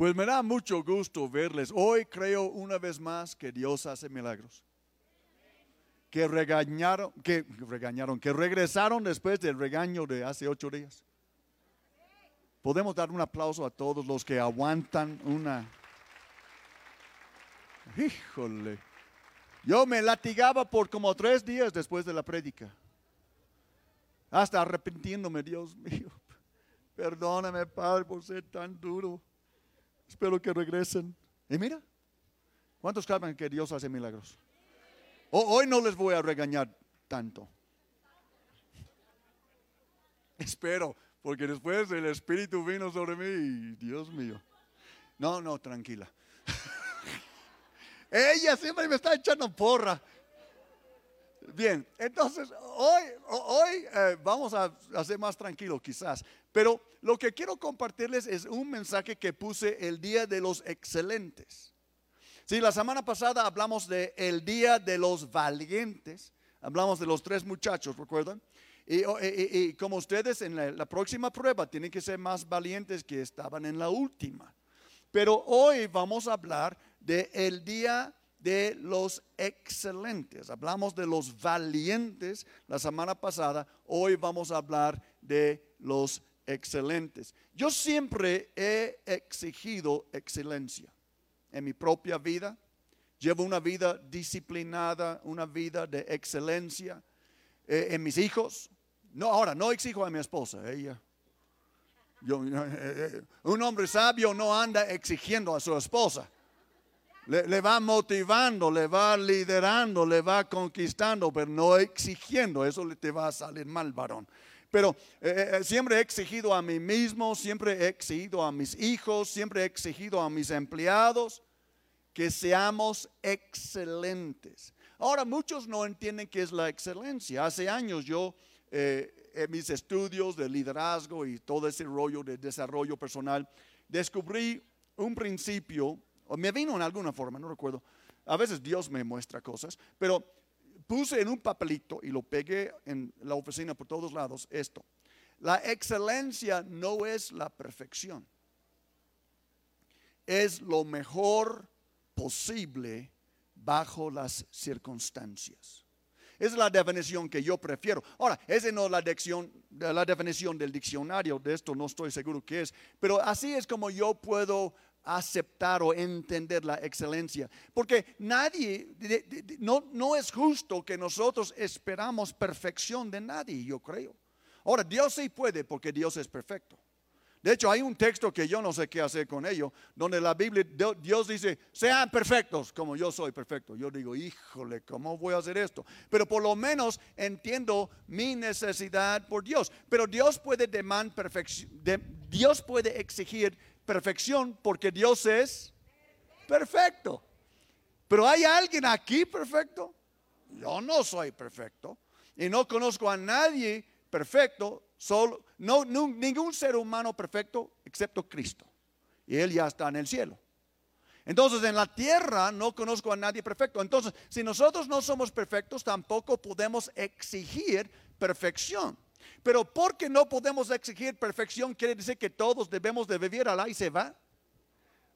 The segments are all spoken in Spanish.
Pues me da mucho gusto verles. Hoy creo una vez más que Dios hace milagros. Que regañaron, que regañaron, que regresaron después del regaño de hace ocho días. Podemos dar un aplauso a todos los que aguantan una. Híjole. Yo me latigaba por como tres días después de la prédica. Hasta arrepintiéndome, Dios mío. Perdóname, Padre, por ser tan duro. Espero que regresen. Y mira, ¿cuántos saben que Dios hace milagros? Hoy no les voy a regañar tanto. Espero, porque después el Espíritu vino sobre mí y Dios mío. No, no, tranquila. Ella siempre me está echando porra. Bien, entonces hoy, hoy eh, vamos a hacer más tranquilo quizás, pero lo que quiero compartirles es un mensaje que puse el Día de los Excelentes. Sí, la semana pasada hablamos de el Día de los Valientes, hablamos de los tres muchachos, ¿recuerdan? Y, como ustedes en la, la, próxima prueba tienen que ser más valientes que estaban en la última. Pero hoy vamos a hablar de el Día de los excelentes. Hablamos de los valientes la semana pasada, hoy vamos a hablar de los excelentes. Yo siempre he exigido excelencia en mi propia vida. Llevo una vida disciplinada, una vida de excelencia eh, en mis hijos. No, ahora no exijo a mi esposa, ella. Eh, eh, un hombre sabio no anda exigiendo a su esposa. Le, va motivando, le va liderando, le va conquistando, pero no exigiendo. Eso te va a salir mal, varón. Pero eh, eh, eh, siempre he exigido a mí mismo, siempre he exigido a mis hijos, siempre he exigido a mis empleados que seamos excelentes. Ahora, muchos no entienden qué es la excelencia. Hace años yo, en mis estudios de liderazgo y todo ese rollo de desarrollo personal, descubrí un principio o me vino en alguna forma, no recuerdo. A veces Dios me muestra cosas, pero puse en un papelito y lo pegué en la oficina por todos lados esto. La excelencia no es la perfección. Es lo mejor posible bajo las circunstancias. Es la definición que yo prefiero. Ahora, esa no es la, la definición del diccionario, de esto no estoy seguro qué es, pero así es como yo puedo aceptar o entender la excelencia. Porque nadie, no, no es justo que nosotros esperamos perfección de nadie, yo creo. Ahora, Dios sí puede porque Dios es perfecto. De hecho, hay un texto que yo no sé qué hacer con ello, donde la Biblia, Dios dice, sean perfectos como yo soy perfecto. Yo digo, híjole, ¿cómo voy a hacer esto? Pero por lo menos entiendo mi necesidad por Dios. Pero Dios puede demandar perfección, Dios puede exigir perfección porque Dios es perfecto. Pero ¿hay alguien aquí perfecto? Yo no soy perfecto y no conozco a nadie perfecto, solo, no, ningún ser humano perfecto excepto Cristo. Y Él ya está en el cielo. Entonces en la tierra no conozco a nadie perfecto. Entonces, si nosotros no somos perfectos, tampoco podemos exigir perfección. Pero porque no podemos exigir perfección, quiere decir que todos debemos de vivir al y se va.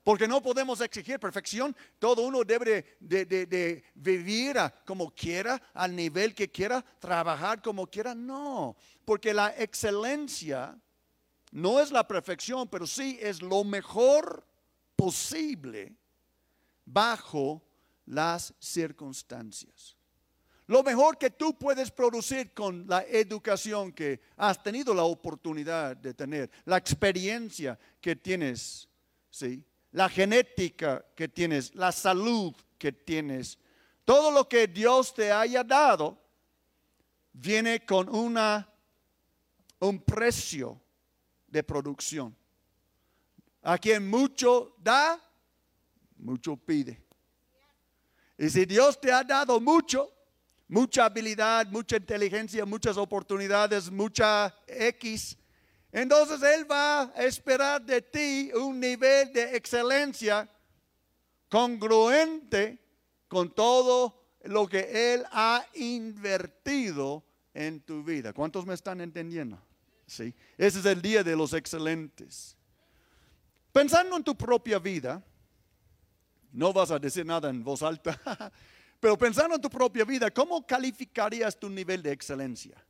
Porque no podemos exigir perfección. Todo uno debe de, vivir como quiera, al nivel que quiera, trabajar como quiera. No, porque la excelencia no es la perfección, pero sí es lo mejor posible bajo las circunstancias. Lo mejor que tú puedes producir con la educación que has tenido la oportunidad de tener, la experiencia que tienes, ¿sí? la genética que tienes, la salud que tienes, todo lo que Dios te haya dado, viene con una, un precio de producción. A quien mucho da, mucho pide. Y si Dios te ha dado mucho, mucha habilidad, mucha inteligencia, muchas oportunidades, mucha X. Entonces Él va a esperar de ti un nivel de excelencia congruente con todo lo que Él ha invertido en tu vida. ¿Cuántos me están entendiendo? Sí. Ese es el día de los excelentes. Pensando en tu propia vida, no vas a decir nada en voz alta, pero pensando en tu propia vida, ¿cómo calificarías tu nivel de excelencia?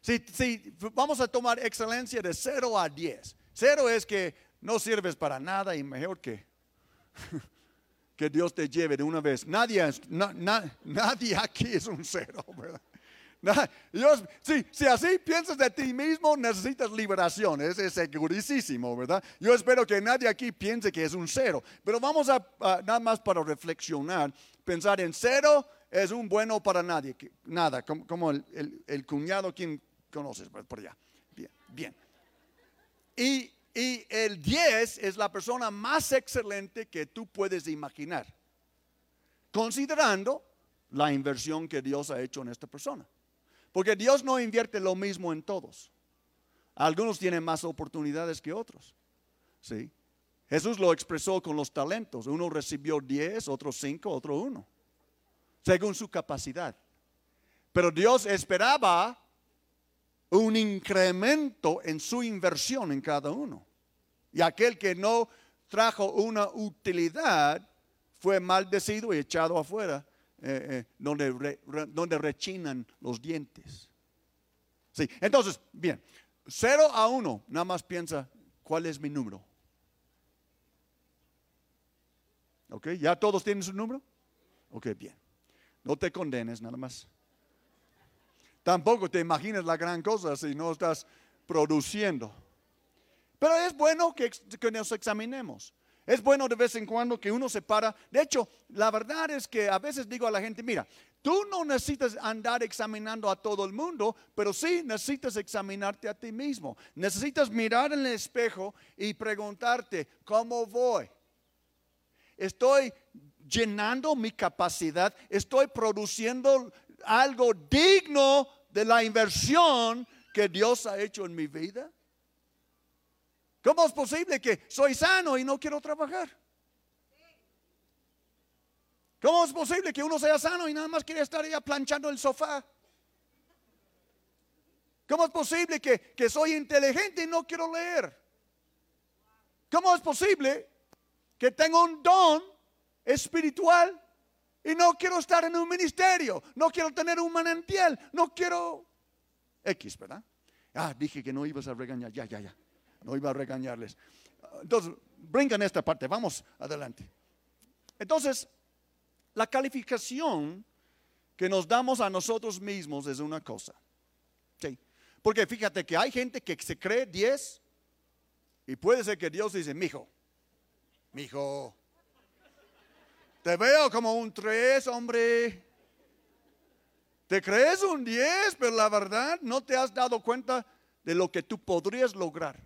Si, si vamos a tomar excelencia de 0 a 10, 0 es que no sirves para nada y mejor que, que Dios te lleve de una vez. Nadie, nadie aquí es un cero, ¿verdad? si, así piensas de ti mismo, necesitas liberación. Ese es segurísimo, ¿verdad? Yo espero que nadie aquí piense que es un cero. Pero vamos a, nada más para reflexionar, pensar en cero es un bueno para nadie. nada, como, el, cuñado, quien conoces por allá. Bien, bien. Y, y el 10 es la persona más excelente que tú puedes imaginar, considerando la inversión que Dios ha hecho en esta persona. Porque Dios no invierte lo mismo en todos. Algunos tienen más oportunidades que otros. ¿sí? Jesús lo expresó con los talentos. Uno recibió 10, otro 5, otro 1. Según su capacidad. Pero Dios esperaba un incremento en su inversión en cada uno. Y aquel que no trajo una utilidad fue maldecido y echado afuera eh, eh, donde, donde rechinan los dientes. Sí, entonces, bien, 0 a 1, nada más piensa, ¿cuál es mi número? ¿Ok? ¿Ya todos tienen su número? Ok, bien. No te condenes nada más. Tampoco te imagines la gran cosa si no estás produciendo. Pero es bueno que, que nos examinemos. Es bueno de vez en cuando que uno se para. De hecho, la verdad es que a veces digo a la gente, mira, tú no necesitas andar examinando a todo el mundo, pero sí necesitas examinarte a ti mismo. Necesitas mirar en el espejo y preguntarte, ¿cómo voy? Estoy llenando mi capacidad, estoy produciendo algo digno de la inversión que Dios ha hecho en mi vida. ¿Cómo es posible que soy sano y no quiero trabajar? ¿Cómo es posible que uno sea sano y nada más quiere estar ahí planchando el sofá? ¿Cómo es posible que, que soy inteligente y no quiero leer? ¿Cómo es posible que tengo un don espiritual y no quiero estar en un ministerio? No quiero tener un manantial, no quiero X, ¿verdad? Ah, dije que no ibas a regañar, ya, ya, ya no iba a regañarles. Entonces, brincan esta parte, vamos adelante. Entonces, la calificación que nos damos a nosotros mismos es una cosa. ¿sí? Porque fíjate que hay gente que se cree 10 y puede ser que Dios dice, mijo, mijo, te veo como un 3, hombre. Te crees un 10, pero la verdad no te has dado cuenta de lo que tú podrías lograr.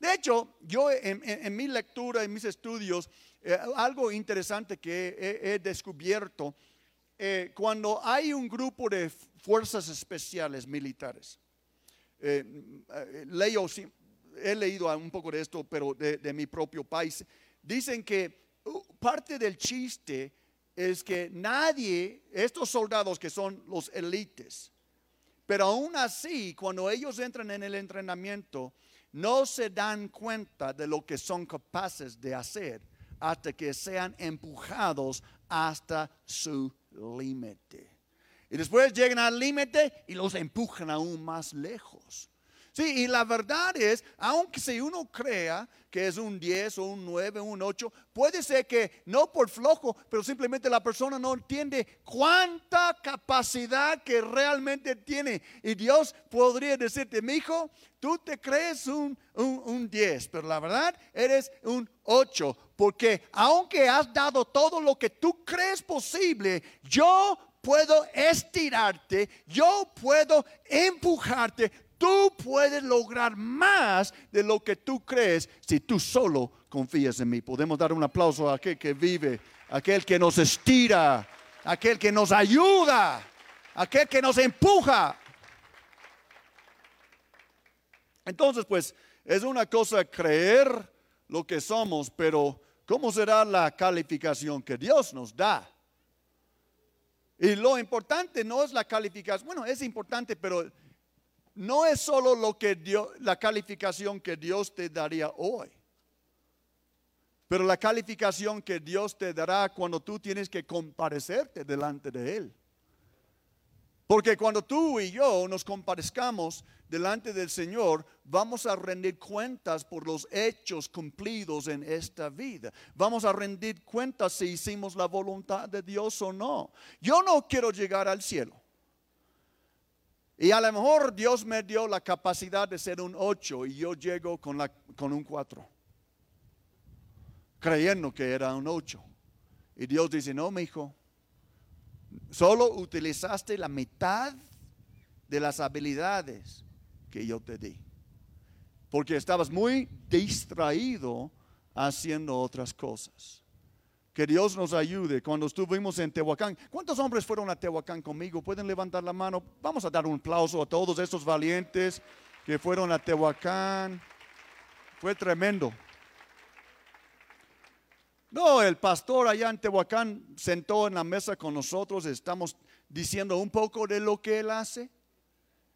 De hecho, yo en, mi lectura, en mis estudios, eh, algo interesante que he, descubierto, eh, cuando hay un grupo de fuerzas especiales militares, eh, leo, he leído un poco de esto, pero de, mi propio país, dicen que uh, parte del chiste es que nadie, estos soldados que son los élites, pero aún así, cuando ellos entran en el entrenamiento, no se dan cuenta de lo que son capaces de hacer hasta que sean empujados hasta su límite. Y después llegan al límite y los empujan aún más lejos. Sí, y la verdad es, aunque si uno crea que es un 10 o un 9 o un 8, puede ser que no por flojo, pero simplemente la persona no entiende cuánta capacidad que realmente tiene. Y Dios podría decirte, mi hijo, tú te crees un, un, un 10, pero la verdad eres un 8, porque aunque has dado todo lo que tú crees posible, yo puedo estirarte, yo puedo empujarte, Tú puedes lograr más de lo que tú crees si tú solo confías en mí. Podemos dar un aplauso a aquel que vive, aquel que nos estira, aquel que nos ayuda, aquel que nos empuja. Entonces, pues, es una cosa creer lo que somos, pero ¿cómo será la calificación que Dios nos da? Y lo importante no es la calificación, bueno, es importante, pero no es solo lo que Dios, la calificación que Dios te daría hoy. pero la calificación que Dios te dará cuando tú tienes que comparecerte delante de Él. Porque cuando tú y yo nos comparezcamos delante del Señor, vamos a rendir cuentas por los hechos cumplidos en esta vida. Vamos a rendir cuentas si hicimos la voluntad de Dios o no. Yo no quiero llegar al cielo. Y a lo mejor Dios me dio la capacidad de ser un 8 y yo llego con, la, con un 4 creyendo que era un ocho. Y Dios dice, no, mi hijo, solo utilizaste la mitad de las habilidades que yo te di. Porque estabas muy distraído haciendo otras cosas. Que Dios nos ayude. Cuando estuvimos en Tehuacán, ¿cuántos hombres fueron a Tehuacán conmigo? Pueden levantar la mano. Vamos a dar un aplauso a todos estos valientes que fueron a Tehuacán. Fue tremendo. No, el pastor allá en Tehuacán sentó en la mesa con nosotros, estamos diciendo un poco de lo que él hace.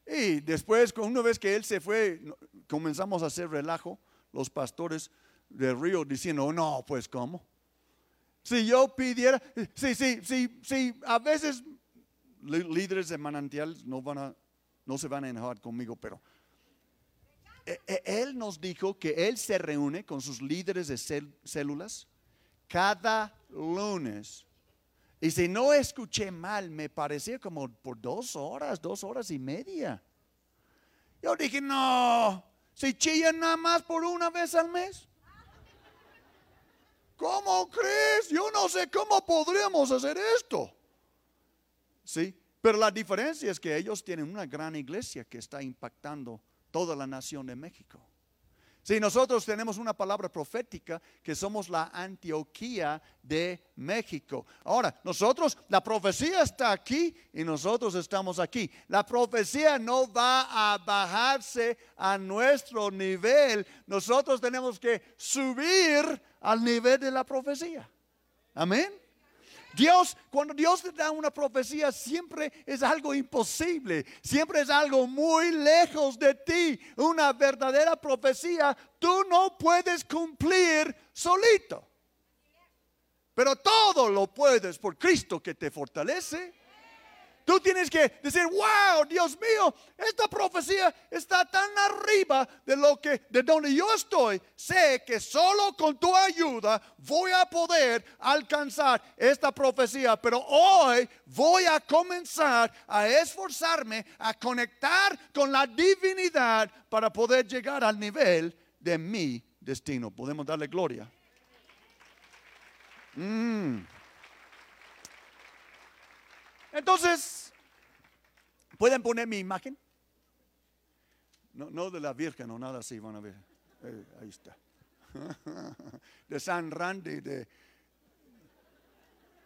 Y después, una vez que él se fue, comenzamos a hacer relajo, los pastores de Río diciendo, no, pues ¿cómo? Si yo pidiera, sí, sí, sí, sí, a veces líderes de manantial no, van a, no se van a enojar conmigo, pero e, e, él nos dijo que él se reúne con sus líderes de células cada lunes. Y si no escuché mal, me parecía como por dos horas, dos horas y media. Yo dije, no, si chillan nada más por una vez al mes. ¿Cómo crees? Yo no sé cómo podríamos hacer esto. Sí, pero la diferencia es que ellos tienen una gran iglesia que está impactando toda la nación de México. Si nosotros tenemos una palabra profética que somos la Antioquía de México. Ahora, nosotros, la profecía está aquí y nosotros estamos aquí. La profecía no va a bajarse a nuestro nivel. Nosotros tenemos que subir al nivel de la profecía. Amén. Dios, cuando Dios te da una profecía, siempre es algo imposible, siempre es algo muy lejos de ti. Una verdadera profecía tú no puedes cumplir solito. Pero todo lo puedes por Cristo que te fortalece. Tú tienes que decir, wow, Dios mío, esta profecía está tan arriba de lo que, de donde yo estoy. Sé que solo con tu ayuda voy a poder alcanzar esta profecía. Pero hoy voy a comenzar a esforzarme a conectar con la divinidad para poder llegar al nivel de mi destino. Podemos darle gloria. Mm. Entonces, ¿pueden poner mi imagen? No, de la Virgen o nada así, van a ver. Eh, ahí está. De San Randy, de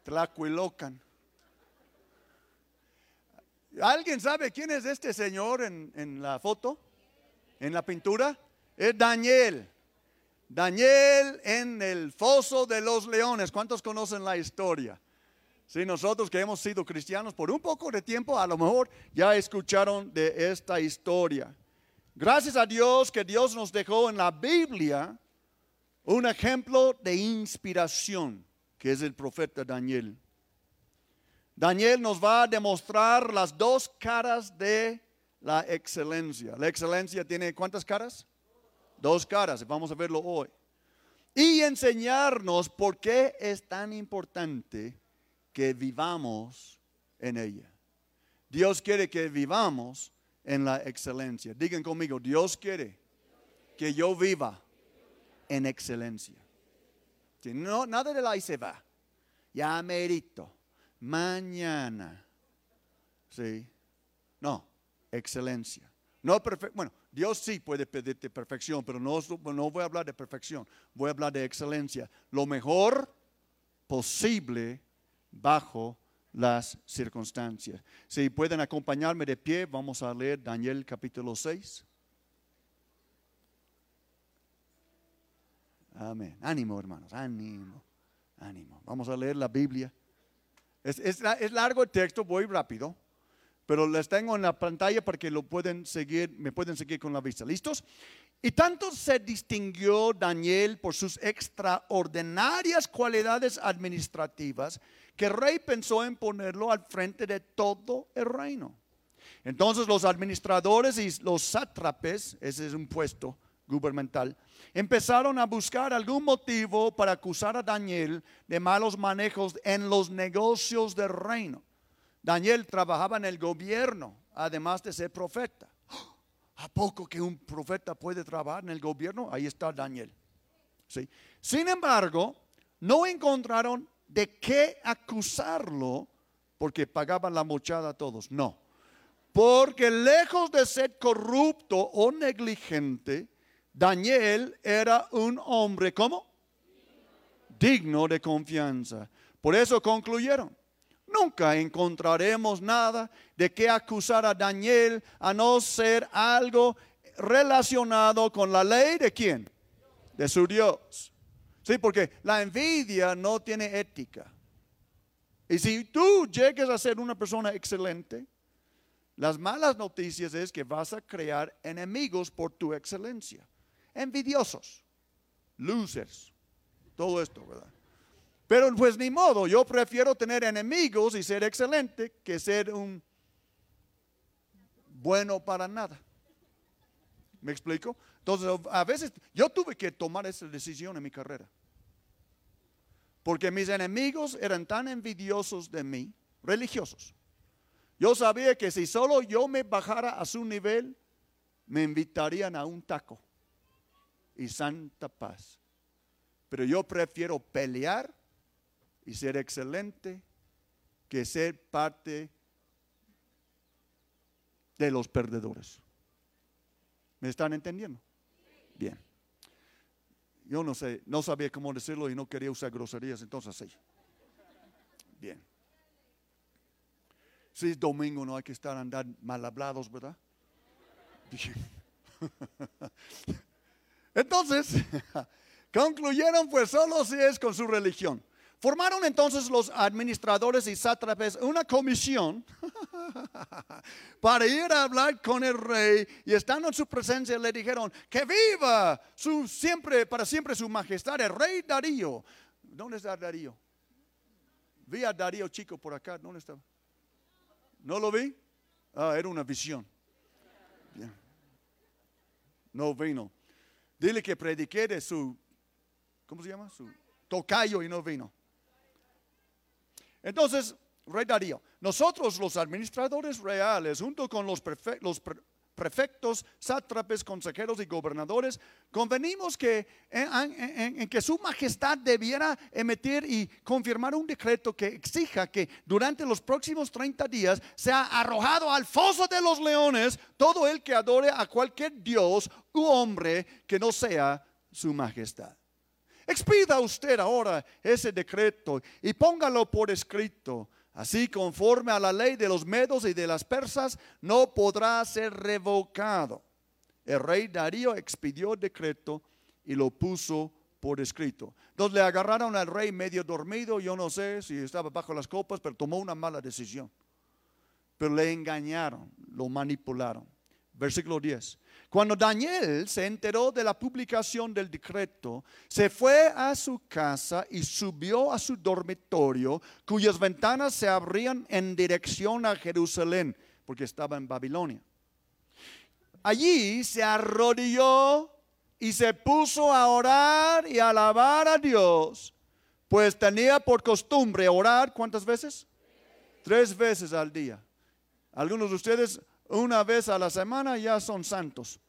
Tlacuilocan. ¿Alguien sabe quién es este señor en, en la foto? ¿En la pintura? Es Daniel. Daniel en el foso de los leones. ¿Cuántos conocen la historia? Si nosotros que hemos sido cristianos por un poco de tiempo, a lo mejor ya escucharon de esta historia. Gracias a Dios que Dios nos dejó en la Biblia un ejemplo de inspiración, que es el profeta Daniel. Daniel nos va a demostrar las dos caras de la excelencia. La excelencia tiene cuántas caras? Dos caras, vamos a verlo hoy. Y enseñarnos por qué es tan importante que vivamos en ella. Dios quiere que vivamos en la excelencia. Digan conmigo, Dios quiere que yo viva en excelencia. no, nada de la y se va. Ya merito. Mañana. ¿Sí? No, excelencia. No. Bueno, Dios sí puede pedirte perfección, pero no, no voy a hablar de perfección. Voy a hablar de excelencia. Lo mejor posible bajo las circunstancias. Si pueden acompañarme de pie, vamos a leer Daniel capítulo 6. Amén. Ánimo, hermanos, ánimo, ánimo. Vamos a leer la Biblia. Es, es, largo el texto, voy rápido, pero les tengo en la pantalla para que lo pueden seguir, me pueden seguir con la vista. ¿Listos? Y tanto se distinguió Daniel por sus extraordinarias cualidades administrativas que el rey pensó en ponerlo al frente de todo el reino. Entonces los administradores y los sátrapes, ese es un puesto gubernamental, empezaron a buscar algún motivo para acusar a Daniel de malos manejos en los negocios del reino. Daniel trabajaba en el gobierno, además de ser profeta. ¿A poco que un profeta puede trabajar en el gobierno? Ahí está Daniel. ¿Sí? Sin embargo, no encontraron de qué acusarlo porque pagaban la mochada a todos. No. Porque lejos de ser corrupto o negligente, Daniel era un hombre, ¿cómo? Digno de confianza. Por eso concluyeron. Nunca encontraremos nada de qué acusar a Daniel a no ser algo relacionado con la ley de quién? De su Dios. Sí, porque la envidia no tiene ética. Y si tú llegues a ser una persona excelente, las malas noticias es que vas a crear enemigos por tu excelencia envidiosos, losers, todo esto, ¿verdad? Pero pues ni modo, yo prefiero tener enemigos y ser excelente que ser un bueno para nada. ¿Me explico? Entonces, a veces yo tuve que tomar esa decisión en mi carrera. Porque mis enemigos eran tan envidiosos de mí, religiosos. Yo sabía que si solo yo me bajara a su nivel, me invitarían a un taco y santa paz. Pero yo prefiero pelear y ser excelente que ser parte de los perdedores. ¿Me están entendiendo? Bien. Yo no sé, no sabía cómo decirlo y no quería usar groserías, entonces sí. Bien. Si es domingo, no hay que estar andar mal hablados, ¿verdad? Bien. Entonces, concluyeron pues solo si es con su religión. Formaron entonces los administradores y sátrapes una comisión para ir a hablar con el rey y estando en su presencia le dijeron que viva su siempre para siempre su majestad el rey Darío. ¿Dónde está Darío? Vi a Darío chico por acá, ¿dónde estaba? ¿No lo vi? Ah, era una visión. No vino. Dile que prediqué de su, ¿cómo se llama? Su tocayo y no vino. Entonces, rey Darío, nosotros los administradores reales, junto con los, los prefectos, sátrapes, consejeros y gobernadores, convenimos que en, que su majestad debiera emitir y confirmar un decreto que exija que durante los próximos 30 días sea arrojado al foso de los leones todo el que adore a cualquier dios u hombre que no sea su majestad. Expida usted ahora ese decreto y póngalo por escrito Así, conforme a la ley de los medos y de las persas, no podrá ser revocado. El rey Darío expidió el decreto y lo puso por escrito. Entonces le agarraron al rey medio dormido, yo no sé si estaba bajo las copas, pero tomó una mala decisión. Pero le engañaron, lo manipularon. Versículo 10. Cuando Daniel se enteró de la publicación del decreto, se fue a su casa y subió a su dormitorio, cuyas ventanas se abrían en dirección a Jerusalén, porque estaba en Babilonia. Allí se arrodilló y se puso a orar y a alabar a Dios, pues tenía por costumbre orar cuántas veces? Tres veces al día. Algunos de ustedes una vez a la semana ya son santos.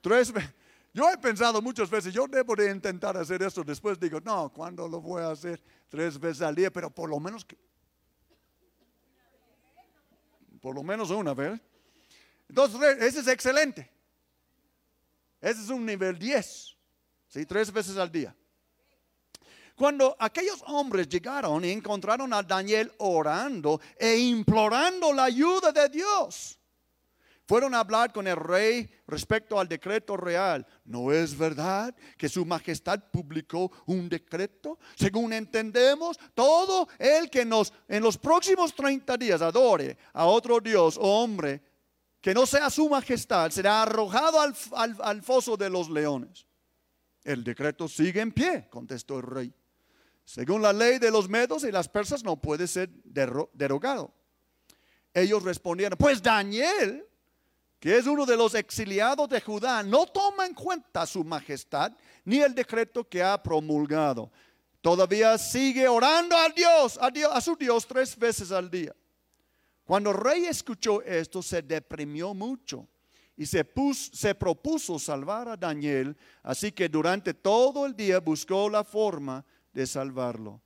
Tres Yo he pensado muchas veces, yo debo de intentar hacer esto. Después digo, no, ¿cuándo lo voy a hacer? Tres veces al día, pero por lo menos por lo menos una vez. Entonces, ese es excelente. Ese es un nivel 10. ¿sí? Tres veces al día. Cuando aquellos hombres llegaron y encontraron a Daniel orando e implorando la ayuda de Dios, Fueron a hablar con el rey respecto al decreto real. ¿No es verdad que su majestad publicó un decreto? Según entendemos, todo el que nos en los próximos 30 días adore a otro dios o hombre que no sea su majestad será arrojado al, al foso de los leones. El decreto sigue en pie, contestó el rey. Según la ley de los medos y las persas no puede ser derogado. Ellos respondieron, pues Daniel que es uno de los exiliados de Judá, no toma en cuenta su majestad ni el decreto que ha promulgado. Todavía sigue orando a Dios, a, Dios, a su Dios tres veces al día. Cuando el rey escuchó esto, se deprimió mucho y se, se propuso salvar a Daniel, así que durante todo el día buscó la forma de salvarlo.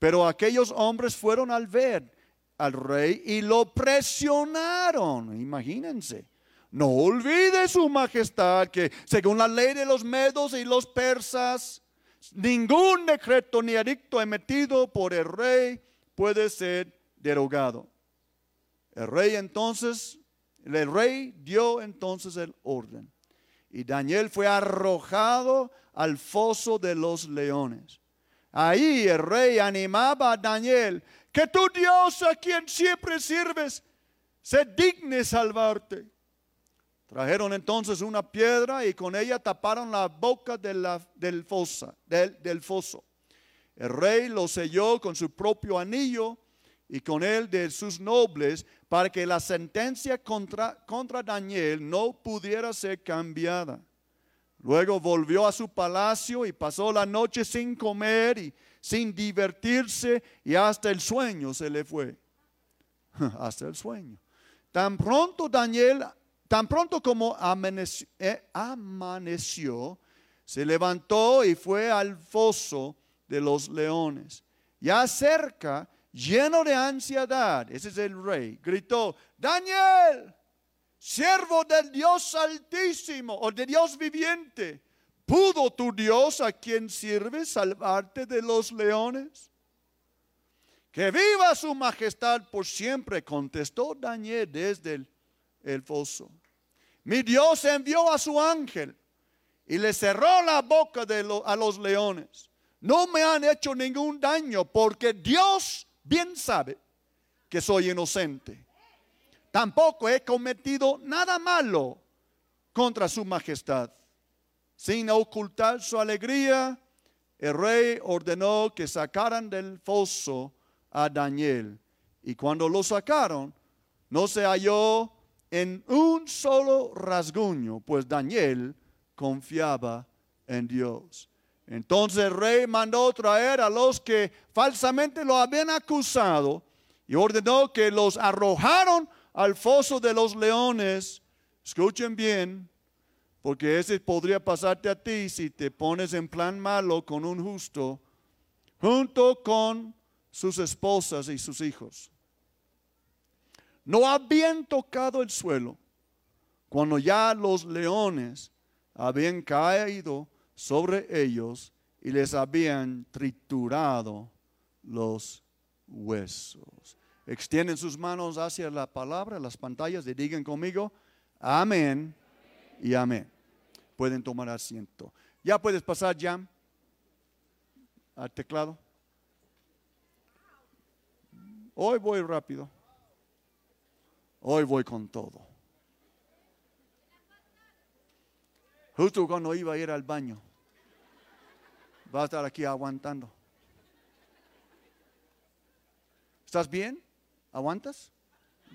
Pero aquellos hombres fueron al ver al rey y lo presionaron, imagínense no olvide su majestad que según la ley de los medos y los persas, ningún decreto ni edicto emitido por el rey puede ser derogado. El rey entonces, el rey dio entonces el orden. Y Daniel fue arrojado al foso de los leones. Ahí el rey animaba a Daniel, que tu Dios a quien siempre sirves se digne salvarte. Trajeron entonces una piedra y con ella taparon la boca de la, del, fosa, del, foso. El rey lo selló con su propio anillo y con él de sus nobles para que la sentencia contra, contra Daniel no pudiera ser cambiada. Luego volvió a su palacio y pasó la noche sin comer y sin divertirse y hasta el sueño se le fue. hasta el sueño. Tan pronto Daniel Tan pronto como eh, amaneció, se levantó y fue al foso de los leones. Ya cerca, lleno de ansiedad, ese es el rey, gritó, Daniel, siervo del Dios altísimo o de Dios viviente, ¿pudo tu Dios a quien sirves salvarte de los leones? Que viva su majestad por siempre, contestó Daniel desde el el foso. Mi Dios envió a su ángel y le cerró la boca de a los leones. No me han hecho ningún daño porque Dios bien sabe que soy inocente. Tampoco he cometido nada malo contra su majestad. Sin ocultar su alegría, el rey ordenó que sacaran del foso a Daniel. Y cuando lo sacaron, no se halló en un solo rasguño, pues Daniel confiaba en Dios. Entonces el rey mandó traer a los que falsamente lo habían acusado y ordenó que los arrojaron al foso de los leones. Escuchen bien, porque ese podría pasarte a ti si te pones en plan malo con un justo, junto con sus esposas y sus hijos no habían tocado el suelo cuando ya los leones habían caído sobre ellos y les habían triturado los huesos. Extienden sus manos hacia la palabra, las pantallas, y digan conmigo, amén y amén. Pueden tomar asiento. Ya puedes pasar, ya al teclado. Hoy voy rápido. Hoy voy con todo. Justo cuando iba a ir al baño. Va a estar aquí aguantando. ¿Estás bien? ¿Aguantas?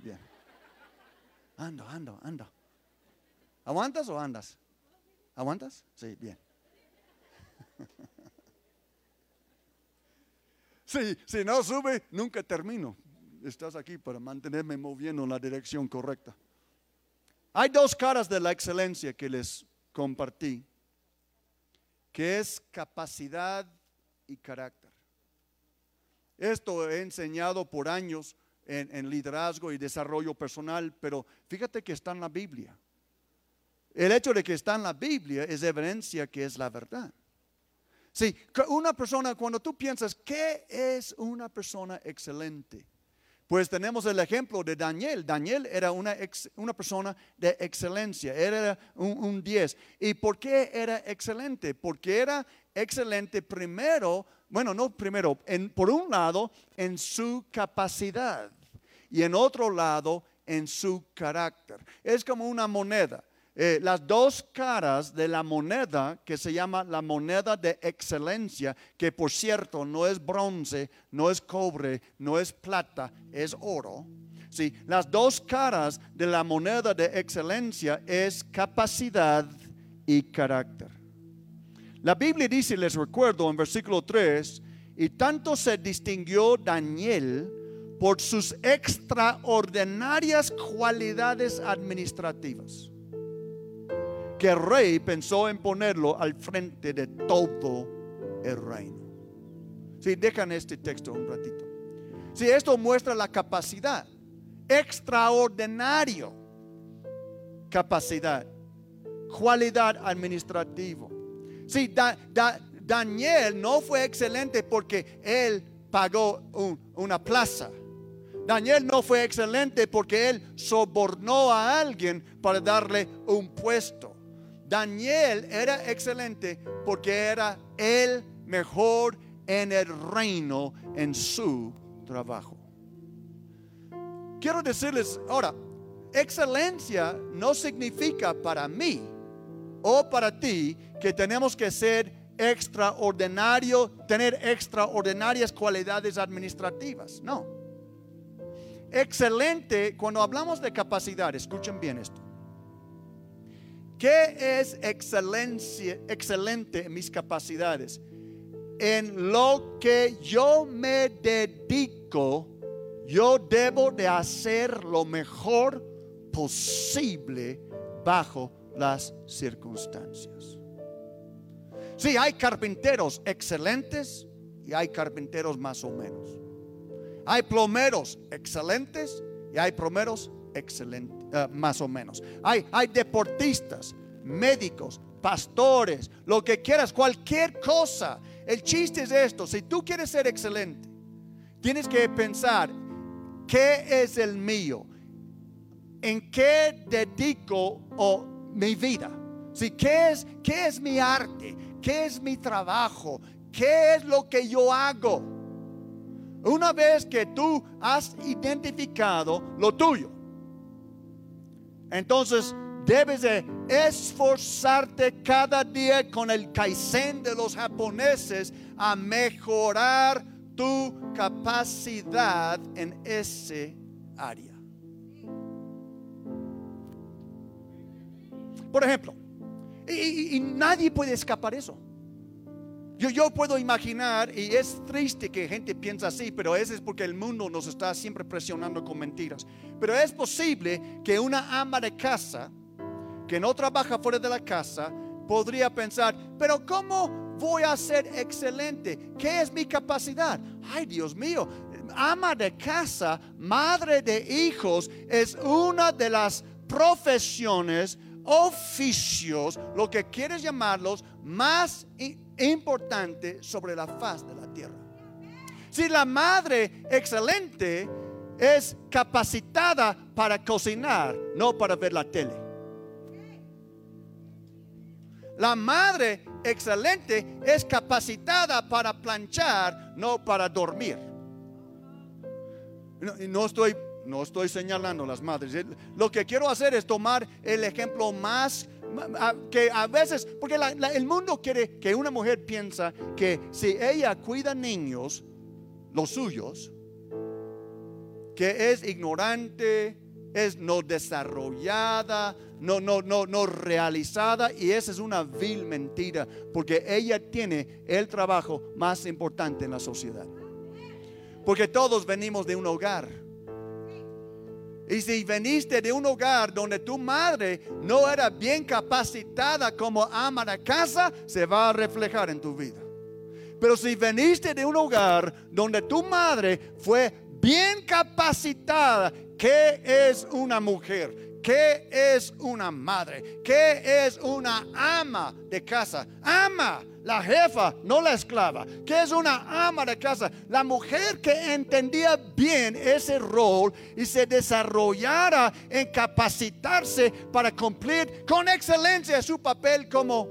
Bien. Ando, ando, ando. ¿Aguantas o andas? ¿Aguantas? Sí, bien. Sí, si no sube, nunca termino estás aquí para mantenerme moviendo en la dirección correcta. Hay dos caras de la excelencia que les compartí, que es capacidad y carácter. Esto he enseñado por años en, liderazgo y desarrollo personal, pero fíjate que está en la Biblia. El hecho de que está en la Biblia es evidencia que es la verdad. Sí, una persona, cuando tú piensas, ¿qué es una persona excelente? Pues tenemos el ejemplo de Daniel. Daniel era una, una persona de excelencia, era un 10. ¿Y por qué era excelente? Porque era excelente primero, bueno, no primero, en, por un lado, en su capacidad y en otro lado, en su carácter. Es como una moneda. Eh, las dos caras de la moneda que se llama la moneda de excelencia, que por cierto no es bronce, no es cobre, no es plata, es oro. Sí, las dos caras de la moneda de excelencia es capacidad y carácter. La Biblia dice, les recuerdo en versículo 3, y tanto se distinguió Daniel por sus extraordinarias cualidades administrativas que el rey pensó en ponerlo al frente de todo el reino. Si dejan este texto un ratito. Si esto muestra la capacidad, extraordinario capacidad, cualidad administrativa. Si Daniel no fue excelente porque él pagó una plaza. Daniel no fue excelente porque él sobornó a alguien para darle un puesto. Daniel era excelente porque era el mejor en el reino en su trabajo. Quiero decirles ahora, excelencia no significa para mí o para ti que tenemos que ser extraordinario, tener extraordinarias cualidades administrativas. No. Excelente, cuando hablamos de capacidad, escuchen bien esto. ¿Qué es excelente en mis capacidades? En lo que yo me dedico, yo debo de hacer lo mejor posible bajo las circunstancias. Sí, hay carpinteros excelentes y hay carpinteros más o menos. Hay plomeros excelentes y hay plomeros eh, más o menos. Hay, hay deportistas, médicos, pastores, lo que quieras, cualquier cosa. El chiste es esto, si tú quieres ser excelente, tienes que pensar, ¿qué es el mío? ¿En qué dedico mi vida? Si, ¿qué, es, ¿Qué es mi arte? ¿Qué es mi trabajo? ¿Qué es lo que yo hago? Una vez que tú has identificado lo tuyo, entonces debes de esforzarte cada día con el kaizen de los japoneses a mejorar tu capacidad en ese área. Por ejemplo, y, nadie puede escapar eso. Yo, puedo imaginar, y es triste que gente piensa así, pero eso es porque el mundo nos está siempre presionando con mentiras. Pero es posible que una ama de casa, que no trabaja fuera de la casa, podría pensar, pero ¿cómo voy a ser excelente? ¿Qué es mi capacidad? Ay, Dios mío, ama de casa, madre de hijos, es una de las profesiones, oficios, lo que quieres llamarlos, más importante sobre la faz de la tierra. Si la madre excelente es capacitada para cocinar, no para ver la tele. La madre excelente es capacitada para planchar, no para dormir. No, no estoy no estoy señalando las madres. Lo que quiero hacer es tomar el ejemplo más que a veces, porque el mundo quiere que una mujer piensa que si ella cuida niños, los suyos, que es ignorante, es no desarrollada, no, no, no, no realizada, y esa es una vil mentira, porque ella tiene el trabajo más importante en la sociedad. Porque todos venimos de un hogar y si veniste de un hogar donde tu madre no era bien capacitada como ama de casa, se va a reflejar en tu vida. Pero si veniste de un hogar donde tu madre fue bien capacitada, ¿qué es una mujer? ¿Qué es una madre? ¿Qué es una ama de casa? Ama, la jefa, no la esclava. ¿Qué es una ama de casa? La mujer que entendía bien ese rol y se desarrollara en capacitarse para cumplir con excelencia su papel como,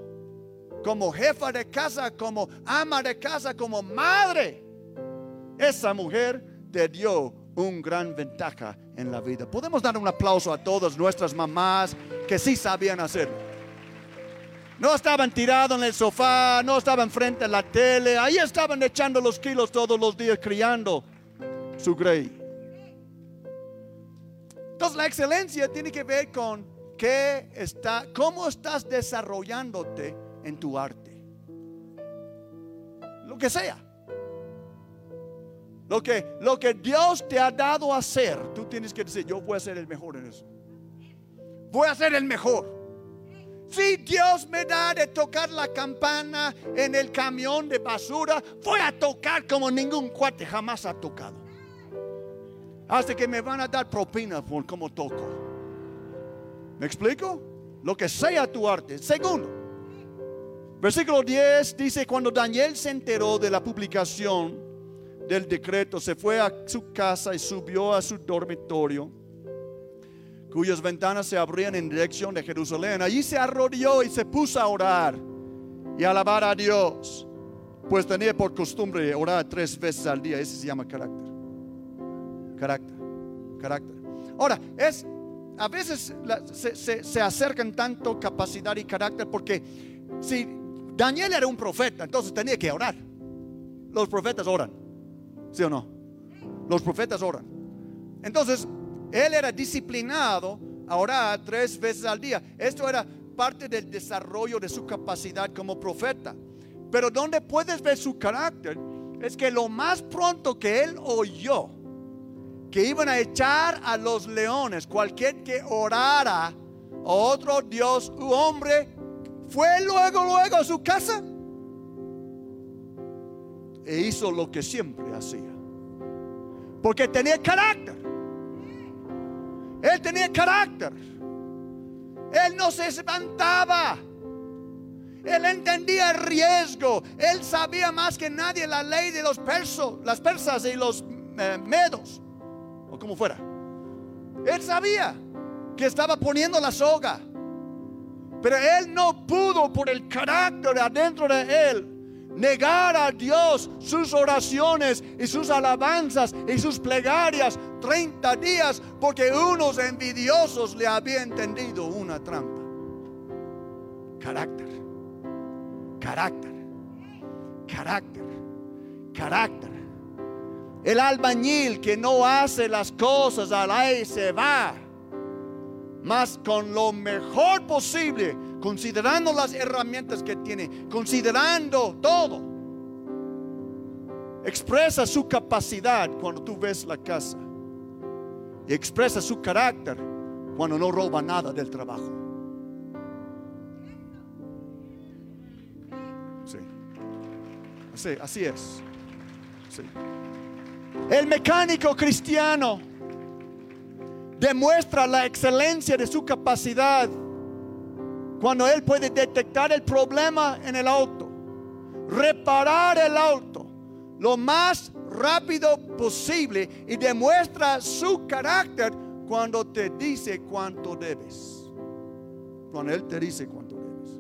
como jefa de casa, como ama de casa, como madre. Esa mujer te dio un gran ventaja en la vida. Podemos dar un aplauso a todas nuestras mamás que sí sabían hacerlo. No estaban tirados en el sofá, no estaban frente a la tele, ahí estaban echando los kilos todos los días criando su grey. Entonces la excelencia tiene que ver con qué está, cómo estás desarrollándote en tu arte. Lo que sea. Lo que, lo que Dios te ha dado a hacer, tú tienes que decir, yo voy a ser el mejor en eso. Voy a ser el mejor. Si Dios me da de tocar la campana en el camión de basura, voy a tocar como ningún cuate jamás ha tocado. Hasta que me van a dar propina por cómo toco. ¿Me explico? Lo que sea tu arte. Segundo, versículo 10 dice, cuando Daniel se enteró de la publicación del decreto, se fue a su casa y subió a su dormitorio, cuyas ventanas se abrían en dirección de Jerusalén. Allí se arrodilló y se puso a orar y alabar a Dios, pues tenía por costumbre orar tres veces al día. Ese se llama carácter. Carácter, carácter. Ahora, es a veces se, se acercan tanto capacidad y carácter porque si Daniel era un profeta, entonces tenía que orar. Los profetas oran. ¿Sí o no? Los profetas oran. Entonces, él era disciplinado a orar tres veces al día. Esto era parte del desarrollo de su capacidad como profeta. Pero donde puedes ver su carácter es que lo más pronto que él oyó que iban a echar a los leones, cualquier que orara a otro Dios u hombre, fue luego, luego a su casa e hizo lo que siempre hacía. Porque tenía carácter. Él tenía carácter. Él no se espantaba. Él entendía el riesgo. Él sabía más que nadie la ley de los persos, las persas y los eh, medos, o como fuera. Él sabía que estaba poniendo la soga. Pero él no pudo por el carácter adentro de él negar a Dios sus oraciones y sus alabanzas y sus plegarias 30 días porque unos envidiosos le habían tendido una trampa. Carácter, carácter, carácter, carácter. El albañil que no hace las cosas al aire se va, más con lo mejor posible considerando las herramientas que tiene, considerando todo. Expresa su capacidad cuando tú ves la casa. Y expresa su carácter cuando no roba nada del trabajo. Sí. Así, es. El mecánico cristiano demuestra la excelencia de su capacidad cuando Él puede detectar el problema en el auto, reparar el auto lo más rápido posible y demuestra su carácter cuando te dice cuánto debes. Cuando Él te dice cuánto debes.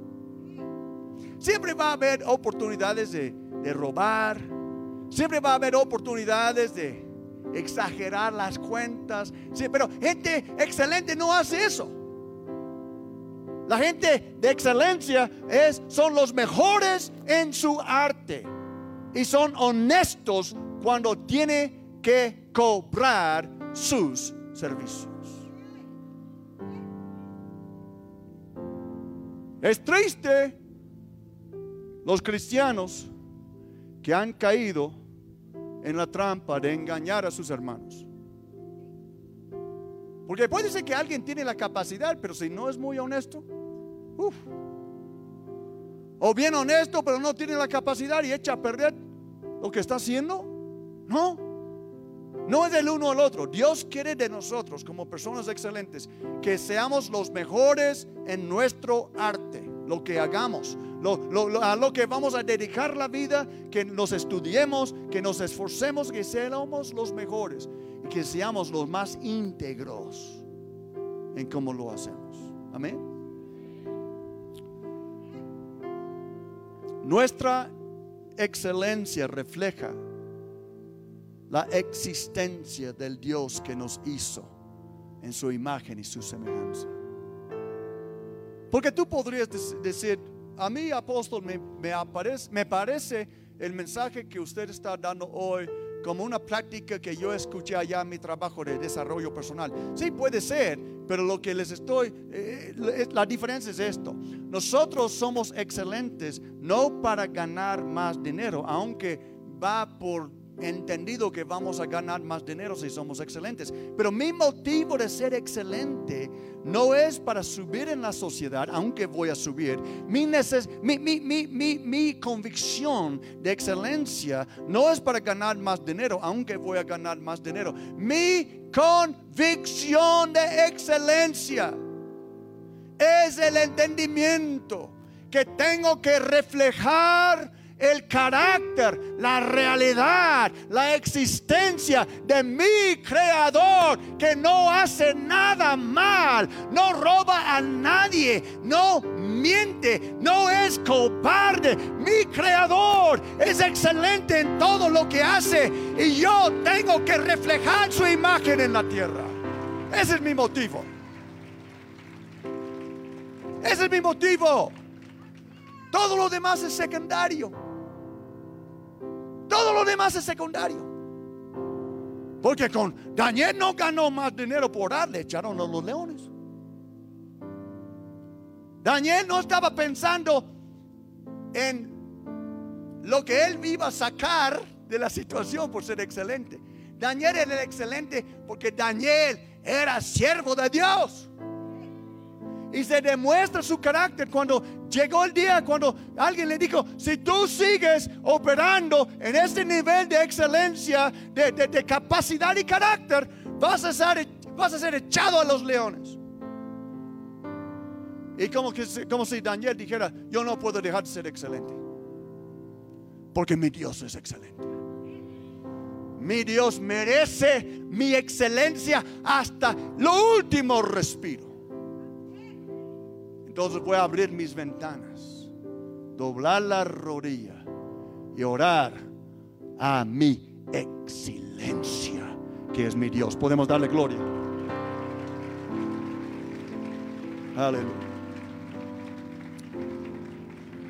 Siempre va a haber oportunidades de, robar. Siempre va a haber oportunidades de exagerar las cuentas. Pero gente excelente no hace eso. La gente de excelencia es, son los mejores en su arte y son honestos cuando tiene que cobrar sus servicios. Es triste los cristianos que han caído en la trampa de engañar a sus hermanos. Porque puede ser que alguien tiene la capacidad, pero si no es muy honesto, o bien honesto, pero no tiene la capacidad y echa a perder lo que está haciendo. No, No es del uno al otro. Dios quiere de nosotros como personas excelentes que seamos los mejores en nuestro arte, lo que hagamos, a lo que vamos a dedicar la vida, que nos estudiemos, que nos esforcemos, que seamos los mejores que seamos los más íntegros en cómo lo hacemos. Amén. Nuestra excelencia refleja la existencia del Dios que nos hizo en su imagen y su semejanza. Porque tú podrías decir, a mí apóstol me, me parece el mensaje que usted está dando hoy como una práctica que yo escuché allá en mi trabajo de desarrollo personal. Sí, puede ser, pero lo que les estoy, eh, la diferencia es esto. Nosotros somos excelentes no para ganar más dinero, aunque va por entendido que vamos a ganar más dinero si somos excelentes. Pero mi motivo de ser excelente no es para subir en la sociedad, aunque voy a subir. Mi, mi, mi, convicción de excelencia no es para ganar más dinero, aunque voy a ganar más dinero. Mi convicción de excelencia es el entendimiento que tengo que reflejar el carácter, la realidad, la existencia de mi creador que no hace nada mal, no roba a nadie, no miente, no es cobarde. Mi creador es excelente en todo lo que hace y yo tengo que reflejar su imagen en la tierra. Ese es mi motivo. Ese es mi motivo. Todo lo demás es secundario. Todo lo demás es secundario. Porque con Daniel no ganó más dinero por darle, echaron a los leones. Daniel no estaba pensando en lo que él iba a sacar de la situación por ser excelente. Daniel era excelente porque Daniel era siervo de Dios. Y se demuestra su carácter cuando llegó el día, cuando alguien le dijo, si tú sigues operando en este nivel de excelencia, de, capacidad y carácter, vas a, ser, vas a ser echado a los leones. Y como, que, como si Daniel dijera, yo no puedo dejar de ser excelente. Porque mi Dios es excelente. Mi Dios merece mi excelencia hasta lo último respiro. Entonces voy a abrir mis ventanas, doblar la rodilla y orar a mi excelencia, que es mi Dios. Podemos darle gloria. Aleluya.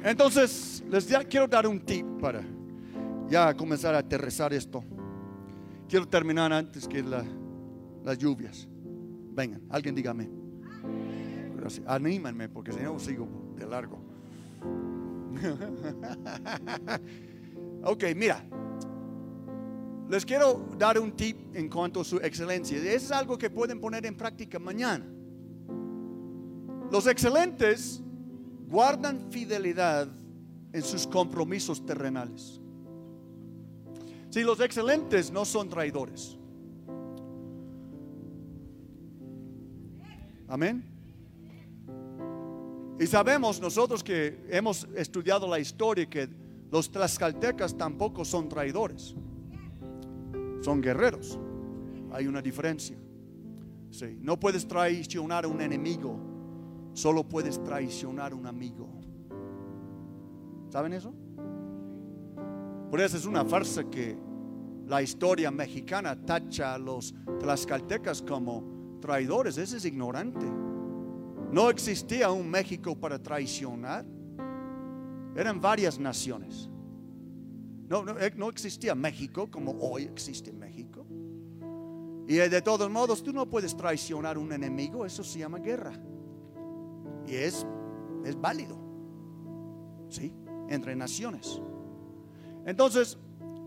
Entonces, les quiero dar un tip para ya comenzar a aterrizar esto. Quiero terminar antes que las lluvias. Vengan, alguien dígame. Anímenme porque si no sigo de largo. ok, mira. Les quiero dar un tip en cuanto a su excelencia. Es algo que pueden poner en práctica mañana. Los excelentes guardan fidelidad en sus compromisos terrenales. Si los excelentes no son traidores. Amén. Y sabemos nosotros que hemos estudiado la historia que los tlaxcaltecas tampoco son traidores. Son guerreros. Hay una diferencia. No puedes traicionar a un enemigo, solo puedes traicionar a un amigo. ¿Saben eso? Por eso es una farsa que la historia mexicana tacha a los tlaxcaltecas como traidores. Ese es ignorante. No existía un México para traicionar. Eran varias naciones. No, eh, no, existía México como hoy existe México. Y de todos modos, tú no puedes traicionar un enemigo, eso se llama guerra. Y es, es válido. ¿Sí? Entre naciones. Entonces,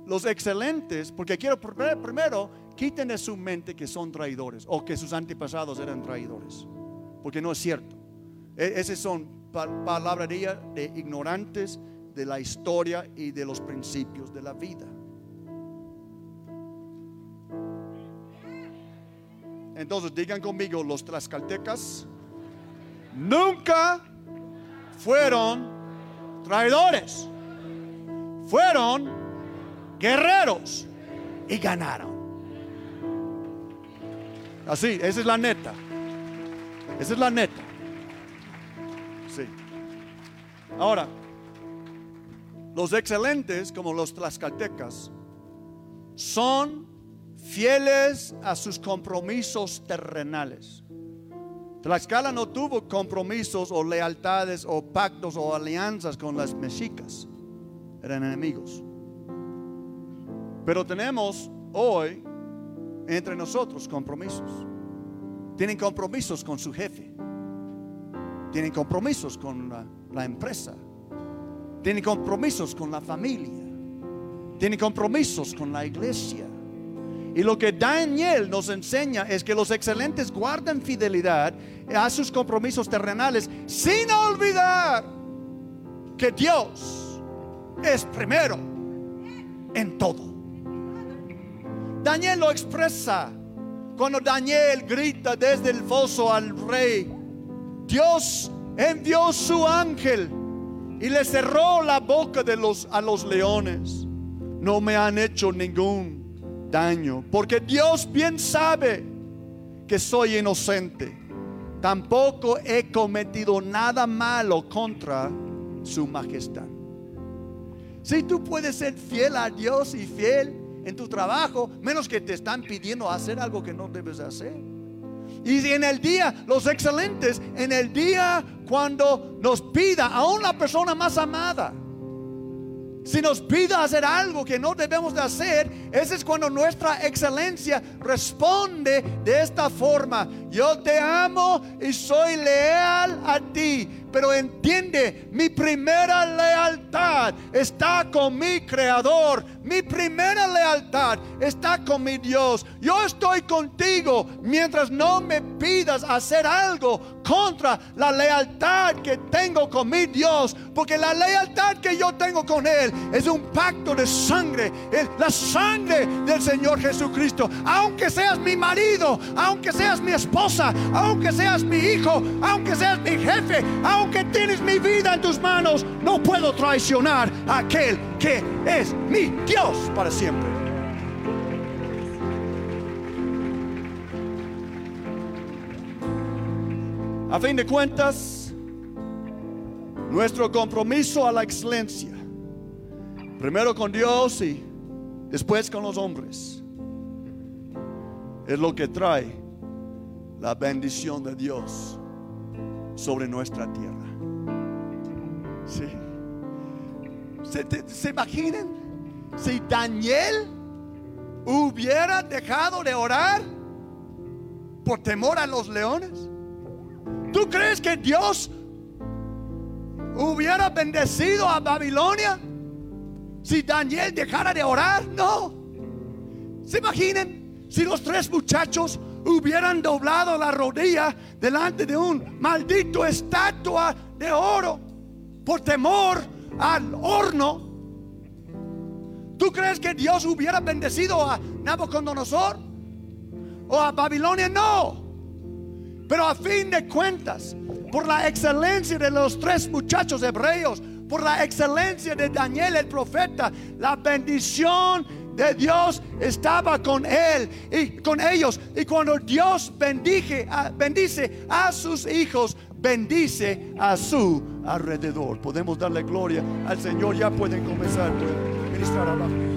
los excelentes, porque quiero primero, quiten de su mente que son traidores o que sus antepasados eran traidores porque no es cierto. E, esas son palabras de ignorantes de la historia y de los principios de la vida. Entonces digan conmigo, los tlaxcaltecas nunca fueron traidores. Fueron guerreros y ganaron. Así, esa es la neta. Esa es la neta. Sí. Ahora, los excelentes, como los tlaxcaltecas, son fieles a sus compromisos terrenales. Tlaxcala no tuvo compromisos o lealtades o pactos o alianzas con las mexicas. Eran enemigos. Pero tenemos hoy entre nosotros compromisos. Tienen compromisos con su jefe. Tienen compromisos con la, empresa. Tienen compromisos con la familia. Tienen compromisos con la iglesia. Y lo que Daniel nos enseña es que los excelentes guardan fidelidad a sus compromisos terrenales sin olvidar que Dios es primero en todo. Daniel lo expresa cuando Daniel grita desde el foso al rey. Dios envió su ángel y le cerró la boca de los, a los leones. No me han hecho ningún daño, porque Dios bien sabe que soy inocente. Tampoco he cometido nada malo contra su majestad. Si tú puedes ser fiel a Dios y fiel en tu trabajo, menos que te están pidiendo hacer algo que no debes hacer. Y en el día, los excelentes, en el día cuando nos pida a una persona más amada, si nos pide hacer algo que no debemos de hacer, ese es cuando nuestra excelencia responde de esta forma. Yo te amo y soy leal a ti pero entiende, mi primera lealtad está con mi creador, mi primera lealtad está con mi Dios. Yo estoy contigo mientras no me pidas hacer algo contra la lealtad que tengo con mi Dios, porque la lealtad que yo tengo con Él es un pacto de sangre, es la sangre del Señor Jesucristo. Aunque seas mi marido, aunque seas mi aunque seas mi hijo, aunque seas mi jefe, aunque que tienes mi vida en tus manos, no puedo traicionar a aquel que es mi Dios para siempre. A fin de cuentas, nuestro compromiso a la excelencia, primero con Dios y después con los hombres, es lo que trae la bendición de Dios sobre nuestra tierra. Sí. ¿Se, ¿Se, imaginan si Daniel hubiera dejado de orar por temor a los leones? ¿Tú crees que Dios hubiera bendecido a Babilonia si Daniel dejara de orar? No. ¿Se imaginan si los tres muchachos hubieran doblado la rodilla delante de un maldito estatua de oro por temor al horno. ¿Tú crees que Dios hubiera bendecido a Nabucodonosor o a Babilonia? No. Pero a fin de cuentas, por la excelencia de los tres muchachos hebreos, por la excelencia de Daniel el profeta, la bendición de Dios estaba con él y con ellos. Y cuando Dios bendice bendice a sus hijos, bendice a su alrededor. Podemos darle gloria al Señor. Ya pueden comenzar a ministrar abajo.